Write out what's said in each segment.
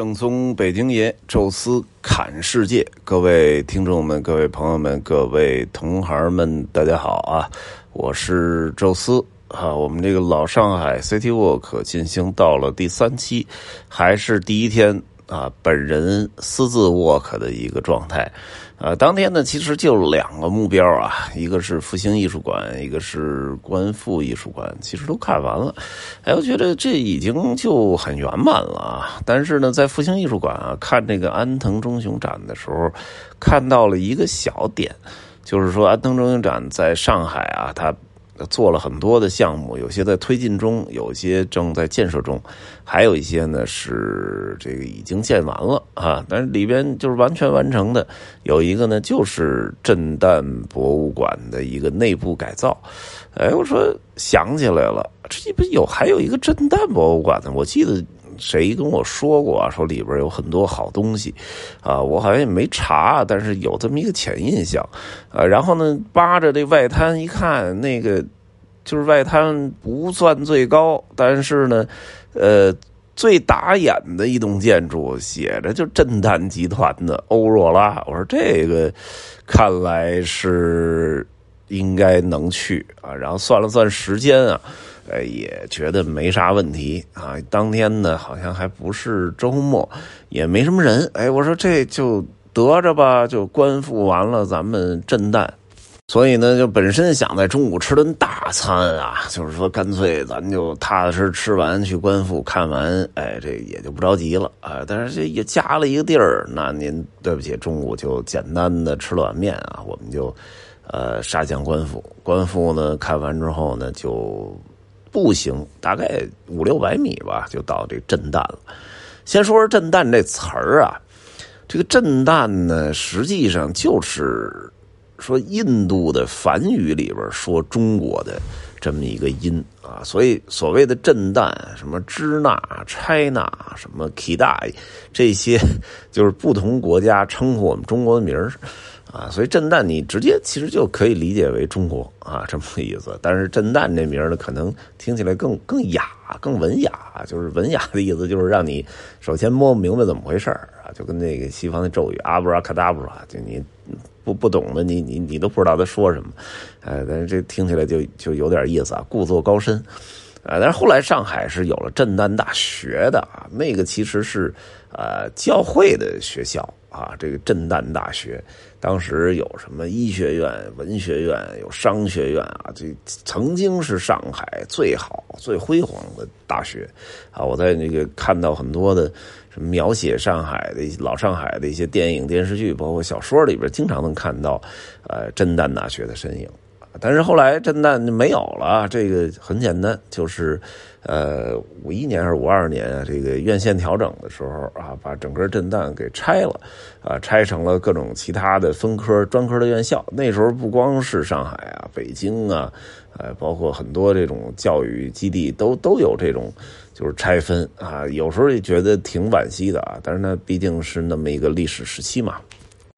正宗北京爷，宙斯侃世界，各位听众们、各位朋友们、各位同行们，大家好啊！我是宙斯啊。我们这个老上海 City Walk 进行到了第三期，还是第一天啊，本人私自 walk 的一个状态。呃，当天呢，其实就两个目标啊，一个是复兴艺术馆，一个是观复艺术馆，其实都看完了。哎，我觉得这已经就很圆满了啊。但是呢，在复兴艺术馆啊，看这个安藤忠雄展的时候，看到了一个小点，就是说安藤忠雄展在上海啊，他。做了很多的项目，有些在推进中，有些正在建设中，还有一些呢是这个已经建完了啊。但是里边就是完全完成的，有一个呢就是震旦博物馆的一个内部改造。哎，我说想起来了，这不有还有一个震旦博物馆呢？我记得。谁跟我说过啊？说里边有很多好东西，啊，我好像也没查，但是有这么一个潜印象，呃，然后呢，扒着这外滩一看，那个就是外滩不算最高，但是呢，呃，最打眼的一栋建筑，写着就震旦集团的欧若拉。我说这个看来是应该能去啊，然后算了算时间啊。呃，也觉得没啥问题啊。当天呢，好像还不是周末，也没什么人。哎，我说这就得着吧，就官复完了，咱们震旦。所以呢，就本身想在中午吃顿大餐啊，就是说干脆咱就踏踏实实吃完去官复看完，哎，这也就不着急了啊。但是这也加了一个地儿，那您对不起，中午就简单的吃了碗面啊，我们就呃杀向官复。官复呢看完之后呢就。步行大概五六百米吧，就到这震旦了。先说说震旦这词儿啊，这个震旦呢，实际上就是说印度的梵语里边说中国的这么一个音啊，所以所谓的震旦，什么支那、China、什么 Kida，这些 就是不同国家称呼我们中国的名儿。啊，所以震旦你直接其实就可以理解为中国啊这么个意思，但是震旦这名呢，可能听起来更更雅、更文雅，就是文雅的意思，就是让你首先摸不明白怎么回事啊，就跟那个西方的咒语阿布拉卡达布拉，就你不不懂的，你你你都不知道他说什么，哎，但是这听起来就就有点意思啊，故作高深，啊，但是后来上海是有了震旦大学的啊，那个其实是呃教会的学校。啊，这个震旦大学当时有什么医学院、文学院，有商学院啊，这曾经是上海最好、最辉煌的大学啊。我在那个看到很多的什么描写上海的老上海的一些电影、电视剧，包括小说里边，经常能看到呃震旦大学的身影。但是后来震旦没有了，这个很简单，就是。呃，五一年还是五二年啊？这个院线调整的时候啊，把整个震旦给拆了，啊，拆成了各种其他的分科、专科的院校。那时候不光是上海啊，北京啊，呃，包括很多这种教育基地都都有这种就是拆分啊。有时候也觉得挺惋惜的啊，但是呢，毕竟是那么一个历史时期嘛。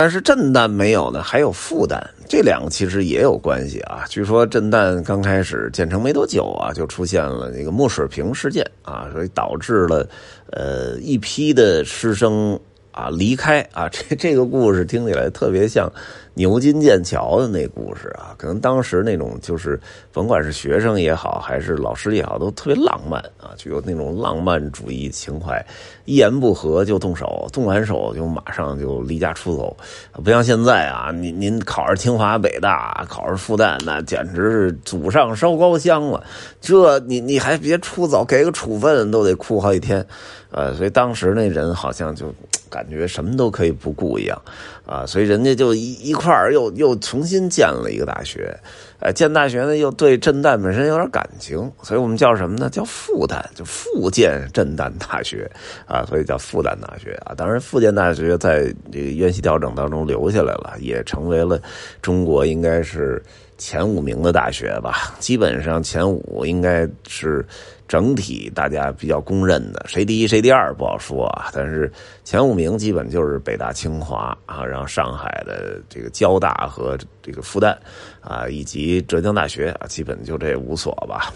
但是震旦没有呢，还有负旦，这两个其实也有关系啊。据说震旦刚开始建成没多久啊，就出现了那个墨水瓶事件啊，所以导致了呃一批的师生。啊，离开啊！这这个故事听起来特别像牛津剑桥的那故事啊。可能当时那种就是，甭管是学生也好，还是老师也好，都特别浪漫啊，就有那种浪漫主义情怀，一言不合就动手，动完手就马上就离家出走，不像现在啊，您您考上清华北大，考上复旦，那简直是祖上烧高香了。这你你还别出走，给个处分都得哭好几天，呃，所以当时那人好像就。感觉什么都可以不顾一样，啊，所以人家就一一块儿又又重新建了一个大学，呃，建大学呢又对震旦本身有点感情，所以我们叫什么呢？叫复旦，就复建震旦大学，啊，所以叫复旦大学啊。当然，复建大学在这个院系调整当中留下来了，也成为了中国应该是。前五名的大学吧，基本上前五应该是整体大家比较公认的，谁第一谁第二不好说啊。但是前五名基本就是北大、清华啊，然后上海的这个交大和这个复旦啊，以及浙江大学啊，基本就这五所吧。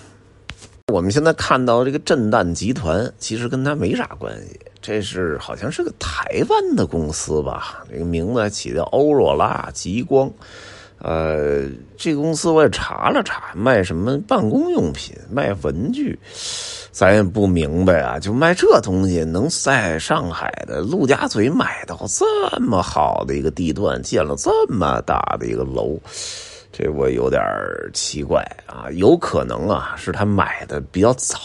我们现在看到这个震旦集团，其实跟他没啥关系。这是好像是个台湾的公司吧？这个名字起的欧若拉极光。呃，这公司我也查了查，卖什么办公用品，卖文具，咱也不明白啊。就卖这东西，能在上海的陆家嘴买到这么好的一个地段，建了这么大的一个楼。这我有点奇怪啊，有可能啊是他买的比较早，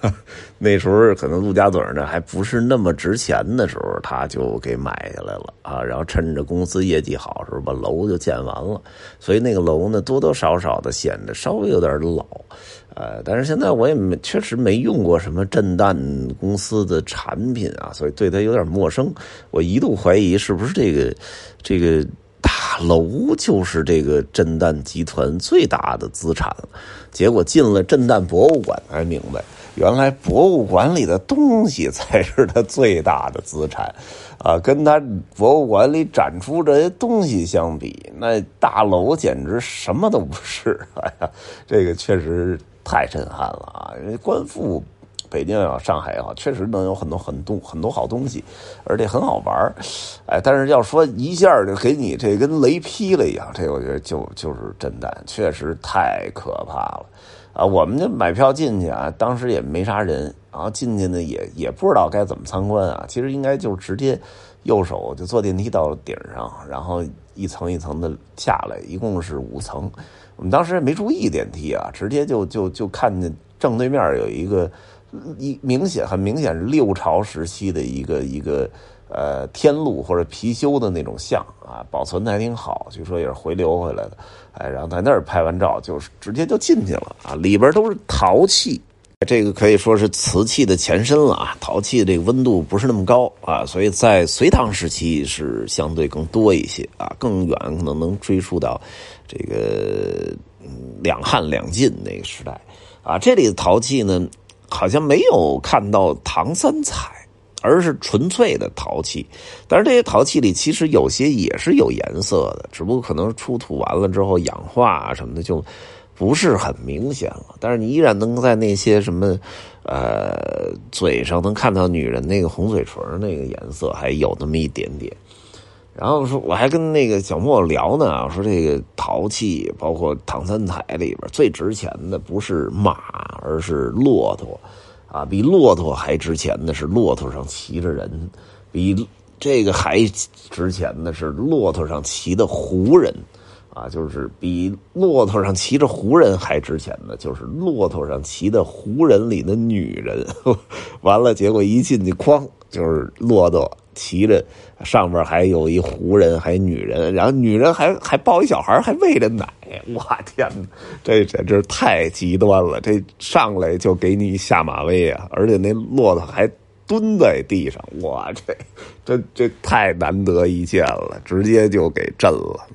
那时候可能陆家嘴呢还不是那么值钱的时候，他就给买下来了啊，然后趁着公司业绩好时候把楼就建完了，所以那个楼呢多多少少的显得稍微有点老，呃，但是现在我也没确实没用过什么震旦公司的产品啊，所以对他有点陌生，我一度怀疑是不是这个这个。大楼就是这个震旦集团最大的资产结果进了震旦博物馆才明白，原来博物馆里的东西才是他最大的资产，啊，跟他博物馆里展出这些东西相比，那大楼简直什么都不是。哎呀，这个确实太震撼了啊！因为官复。北京也好，上海也好，确实能有很多很多很多好东西，而且很好玩哎，但是要说一下就给你这跟雷劈了一样，这我觉得就就是震蛋，确实太可怕了啊！我们就买票进去啊，当时也没啥人，然后进去呢也也不知道该怎么参观啊。其实应该就直接右手就坐电梯到顶上，然后一层一层的下来，一共是五层。我们当时也没注意电梯啊，直接就就就看见正对面有一个。一明显很明显是六朝时期的一个一个呃天禄或者貔貅的那种像啊，保存的还挺好，据说也是回流回来的。哎，然后在那儿拍完照，就是直接就进去了啊，里边都是陶器，这个可以说是瓷器的前身了啊。陶器这个温度不是那么高啊，所以在隋唐时期是相对更多一些啊，更远可能能追溯到这个两汉两晋那个时代啊。这里的陶器呢。好像没有看到唐三彩，而是纯粹的陶器。但是这些陶器里其实有些也是有颜色的，只不过可能出土完了之后氧化什么的就不是很明显了。但是你依然能在那些什么呃嘴上能看到女人那个红嘴唇那个颜色还有那么一点点。然后说，我还跟那个小莫聊呢，说这个陶器，包括唐三彩里边最值钱的不是马，而是骆驼，啊，比骆驼还值钱的是骆驼上骑着人，比这个还值钱的是骆驼上骑的胡人，啊，就是比骆驼上骑着胡人还值钱的，就是骆驼上骑的胡人里的女人。完了，结果一进去，哐，就是骆驼。骑着上边还有一胡人，还女人，然后女人还还抱一小孩，还喂着奶。我天哪，这简直太极端了！这上来就给你下马威啊！而且那骆驼还蹲在地上，哇，这这这太难得一见了，直接就给震了。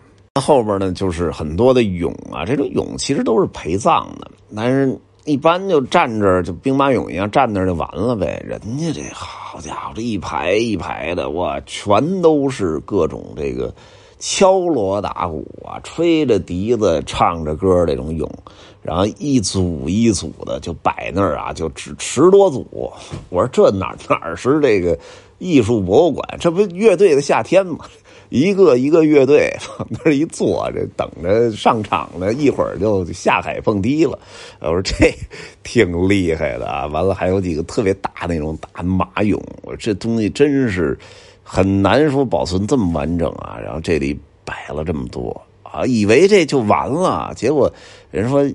后边呢，就是很多的俑啊，这种俑其实都是陪葬的，但是。一般就站这儿就兵马俑一样站那儿就完了呗。人家这好家伙，这一排一排的，哇，全都是各种这个敲锣打鼓啊，吹着笛子唱着歌这种俑，然后一组一组的就摆那儿啊，就十十多组。我说这哪哪是这个艺术博物馆？这不乐队的夏天吗？一个一个乐队 往那儿一坐着，等着上场呢，一会儿就下海蹦迪了。我说这 挺厉害的啊！完了还有几个特别大那种大马俑，我说这东西真是很难说保存这么完整啊。然后这里摆了这么多啊，以为这就完了，结果人说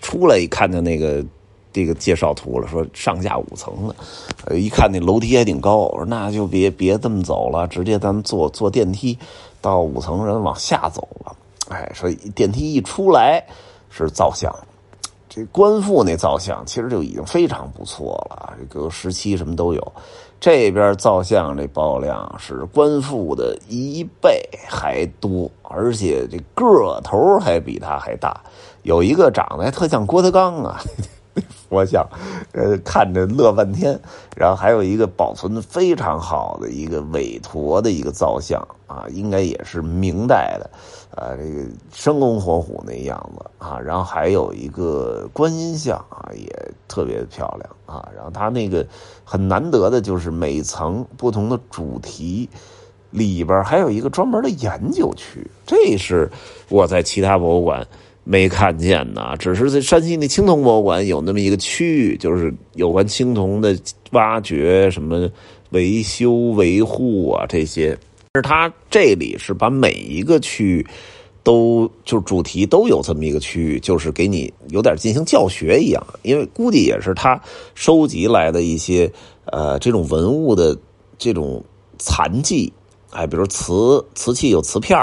出来一看见那个。这个介绍图了，说上下五层的，呃，一看那楼梯还挺高，我说那就别别这么走了，直接咱们坐坐电梯到五层，人往下走了。哎，说电梯一出来是造像，这官复那造像其实就已经非常不错了，这个时期什么都有。这边造像这爆量是官复的一倍还多，而且这个头还比他还大，有一个长得还特像郭德纲啊。佛像，呃，看着乐半天。然后还有一个保存非常好的一个韦陀的一个造像啊，应该也是明代的，啊，这个生龙活虎那样子啊。然后还有一个观音像啊，也特别漂亮啊。然后它那个很难得的就是每层不同的主题里边还有一个专门的研究区，这是我在其他博物馆。没看见呢，只是在山西那青铜博物馆有那么一个区域，就是有关青铜的挖掘、什么维修维护啊这些。是它这里是把每一个区域都就主题都有这么一个区域，就是给你有点进行教学一样。因为估计也是他收集来的一些呃这种文物的这种残迹。哎，比如瓷瓷器有瓷片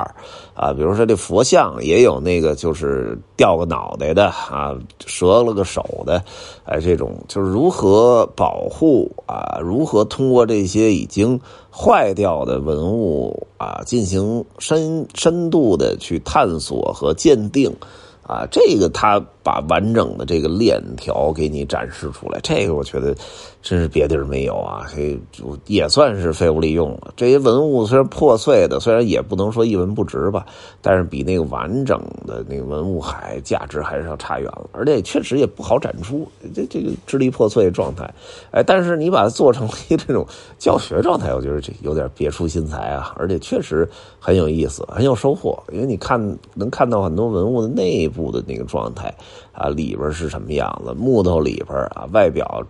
啊，比如说这佛像也有那个就是掉个脑袋的啊，折了个手的，哎，这种就是如何保护啊，如何通过这些已经坏掉的文物啊，进行深深度的去探索和鉴定。啊，这个他把完整的这个链条给你展示出来，这个我觉得真是别地儿没有啊，这也算是废物利用了。这些文物虽然破碎的，虽然也不能说一文不值吧，但是比那个完整的那个文物还价值还是要差远了，而且确实也不好展出，这这个支离破碎状态。哎，但是你把它做成一这种教学状态，我觉得这有点别出心裁啊，而且确实很有意思，很有收获，因为你看能看到很多文物的内。部的那个状态啊，里边是什么样子？木头里边啊，外表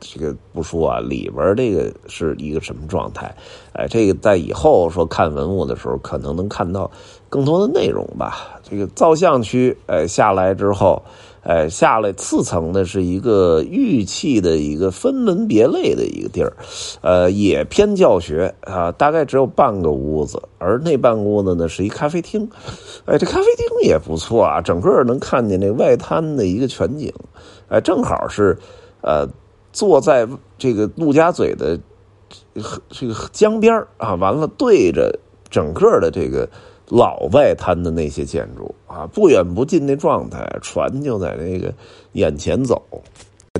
这个不说啊，里边这个是一个什么状态？哎，这个在以后说看文物的时候，可能能看到更多的内容吧。这个造像区，哎，下来之后。哎，下来次层的是一个玉器的一个分门别类的一个地儿，呃，也偏教学啊，大概只有半个屋子，而那半屋子呢是一咖啡厅，哎，这咖啡厅也不错啊，整个能看见那外滩的一个全景，哎，正好是，呃，坐在这个陆家嘴的这个江边啊，完了对着整个的这个。老外滩的那些建筑啊，不远不近那状态，船就在那个眼前走，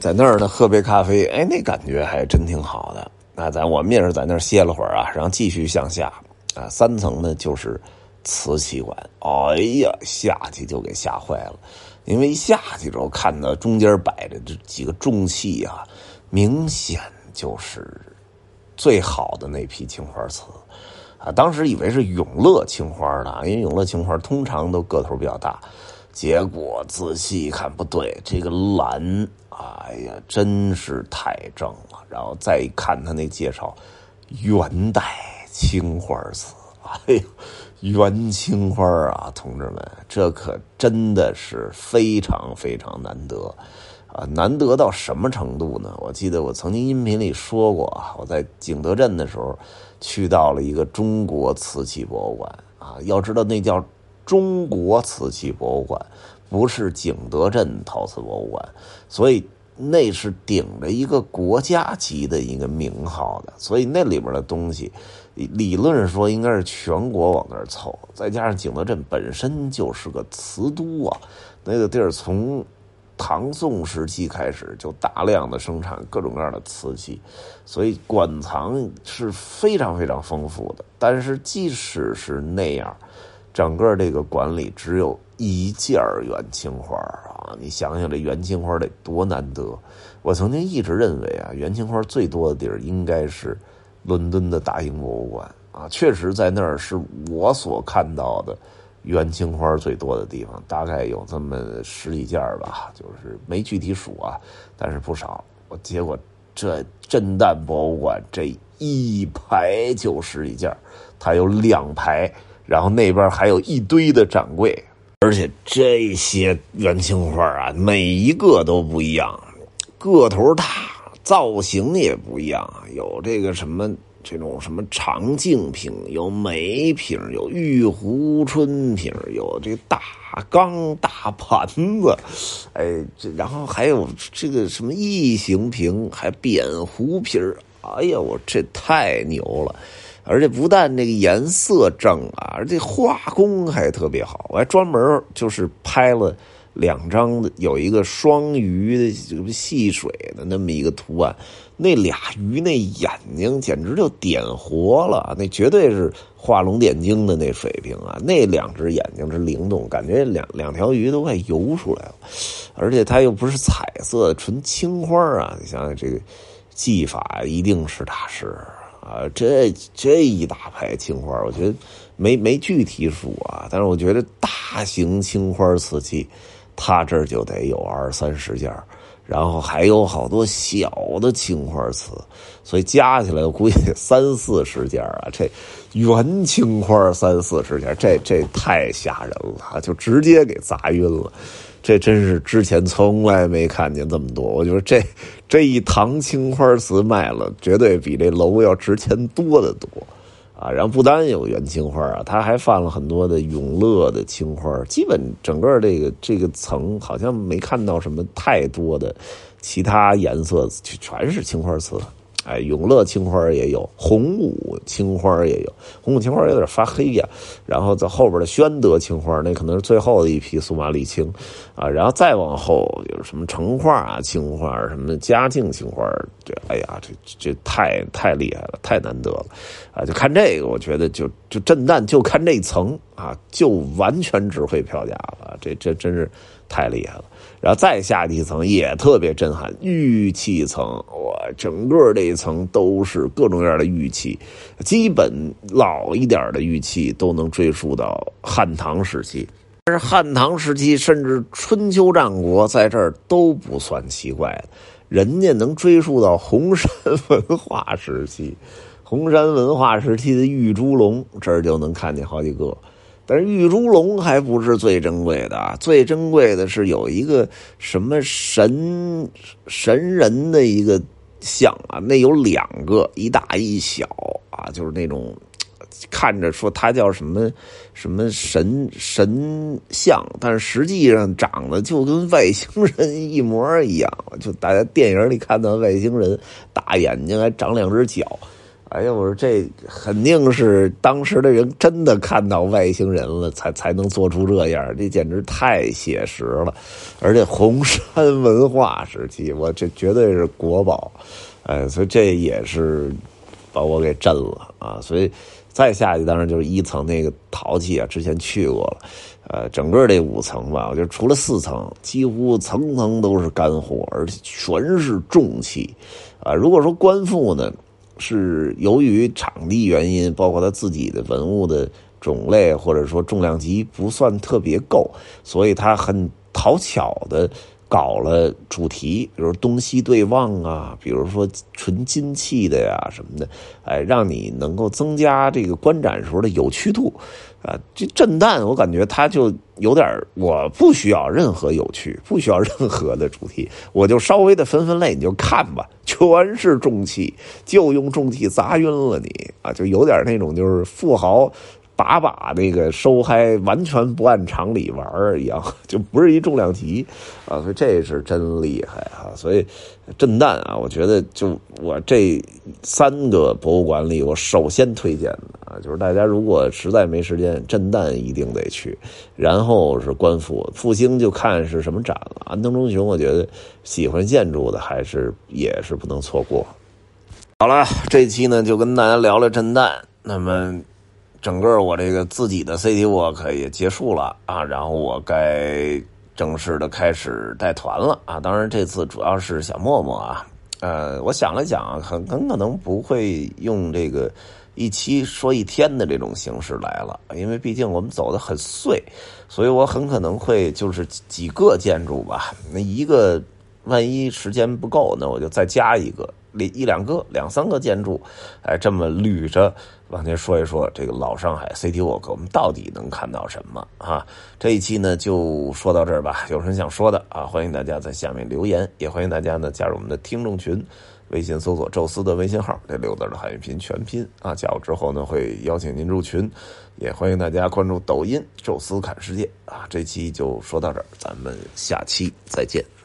在那儿呢喝杯咖啡，哎，那感觉还真挺好的。那咱我们也是在那儿歇了会儿啊，然后继续向下啊，三层呢就是瓷器馆。哎呀，下去就给吓坏了，因为一下去之后看到中间摆着这几个重器啊，明显就是最好的那批青花瓷。啊，当时以为是永乐青花的，因为永乐青花通常都个头比较大，结果仔细一看不对，这个蓝，哎呀，真是太正了。然后再一看他那介绍，元代青花瓷，哎呦，元青花啊，同志们，这可真的是非常非常难得啊！难得到什么程度呢？我记得我曾经音频里说过，我在景德镇的时候。去到了一个中国瓷器博物馆啊，要知道那叫中国瓷器博物馆，不是景德镇陶瓷博物馆，所以那是顶着一个国家级的一个名号的，所以那里边的东西，理论说应该是全国往那儿凑，再加上景德镇本身就是个瓷都啊，那个地儿从。唐宋时期开始就大量的生产各种各样的瓷器，所以馆藏是非常非常丰富的。但是即使是那样，整个这个馆里只有一件元青花啊！你想想这元青花得多难得！我曾经一直认为啊，元青花最多的地儿应该是伦敦的大英博物馆啊，确实在那儿是我所看到的。元青花最多的地方，大概有这么十几件吧，就是没具体数啊，但是不少。我结果这震旦博物馆这一排就十几件，它有两排，然后那边还有一堆的展柜，而且这些元青花啊，每一个都不一样，个头大，造型也不一样，有这个什么。这种什么长镜瓶，有梅瓶，有玉壶春瓶，有这大缸大盘子，哎，这然后还有这个什么异形瓶，还扁壶瓶哎呀，我这太牛了！而且不但这个颜色正啊，而且画工还特别好。我还专门就是拍了两张有一个双鱼的戏水的那么一个图案，那俩鱼那眼睛简直就点活了，那绝对是画龙点睛的那水平啊！那两只眼睛是灵动，感觉两两条鱼都快游出来了，而且它又不是彩色，纯青花啊！你想想这个技法一定是大师啊！这这一大排青花，我觉得没没具体数啊，但是我觉得大型青花瓷器。他这儿就得有二三十件然后还有好多小的青花瓷，所以加起来我估计得三四十件啊。这原青花三四十件，这这太吓人了，就直接给砸晕了。这真是之前从来没看见这么多。我觉得这这一堂青花瓷卖了，绝对比这楼要值钱多得多。啊，然后不单有元青花啊，他还放了很多的永乐的青花，基本整个这个这个层好像没看到什么太多的其他颜色，全是青花瓷。哎，永乐青花也有，洪武青花也有，洪武青花有点发黑呀。然后在后边的宣德青花，那可能是最后的一批苏麻沥青啊。然后再往后有什么成化啊青花，什么嘉靖青花，这哎呀，这这太太厉害了，太难得了啊！就看这个，我觉得就就震旦就看这一层啊，就完全值回票价了。这这真是太厉害了。然后再下一层也特别震撼，玉器层，哇，整个这一层都是各种各样的玉器，基本老一点的玉器都能追溯到汉唐时期，但是汉唐时期甚至春秋战国在这儿都不算奇怪，人家能追溯到红山文化时期，红山文化时期的玉猪龙这儿就能看见好几个。但是玉猪龙还不是最珍贵的，最珍贵的是有一个什么神神人的一个像啊，那有两个，一大一小啊，就是那种看着说他叫什么什么神神像，但是实际上长得就跟外星人一模一样，就大家电影里看到外星人，大眼睛还长两只脚。哎呀，我说这肯定是当时的人真的看到外星人了，才才能做出这样，这简直太写实了。而且红山文化时期，我这绝对是国宝，哎，所以这也是把我给震了啊！所以再下去，当然就是一层那个陶器啊，之前去过了，呃，整个这五层吧，我觉得除了四层，几乎层层都是干货，而且全是重器啊。如果说官复呢？是由于场地原因，包括他自己的文物的种类或者说重量级不算特别够，所以他很讨巧的搞了主题，比如东西对望啊，比如说纯金器的呀什么的，哎，让你能够增加这个观展时候的有趣度。啊，这震旦我感觉它就有点我不需要任何有趣，不需要 任何的主题，我就稍微的分分类，你就看吧，全是重器，就用重器砸晕了你啊，就有点那种就是富豪。把把那个收嗨，完全不按常理玩一样，就不是一重量级啊，所以这是真厉害啊！所以震旦啊，我觉得就我这三个博物馆里，我首先推荐的啊，就是大家如果实在没时间，震旦一定得去，然后是观复复兴，就看是什么展了。安藤忠雄，我觉得喜欢建筑的还是也是不能错过。好了，这期呢就跟大家聊聊震旦，那么。整个我这个自己的 CT Walk 也结束了啊，然后我该正式的开始带团了啊。当然这次主要是小默默啊，呃，我想了想，很很可能不会用这个一期说一天的这种形式来了，因为毕竟我们走的很碎，所以我很可能会就是几个建筑吧。那一个万一时间不够，那我就再加一个。一两个、两三个建筑，哎，这么捋着往前说一说，这个老上海 City Walk，我们到底能看到什么啊？这一期呢就说到这儿吧。有什么想说的啊？欢迎大家在下面留言，也欢迎大家呢加入我们的听众群，微信搜索“宙斯”的微信号，这六字的汉语拼全拼啊。加入之后呢，会邀请您入群，也欢迎大家关注抖音“宙斯看世界”啊。这期就说到这儿，咱们下期再见。